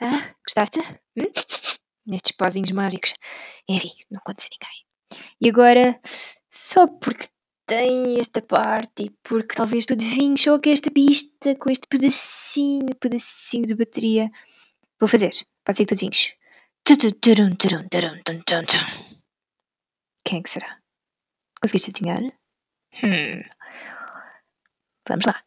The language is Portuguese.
Ah, Gostaste? Hum? Estes pozinhos mágicos. Enfim, não conto a ninguém. E agora, só porque tem esta parte e porque talvez tu adivinhes só que é esta pista com este pedacinho, pedacinho de bateria. Vou fazer. Pode ser que tu adivinhes. Quem é que será? Conseguiste adivinhar? Hum. Vamos lá.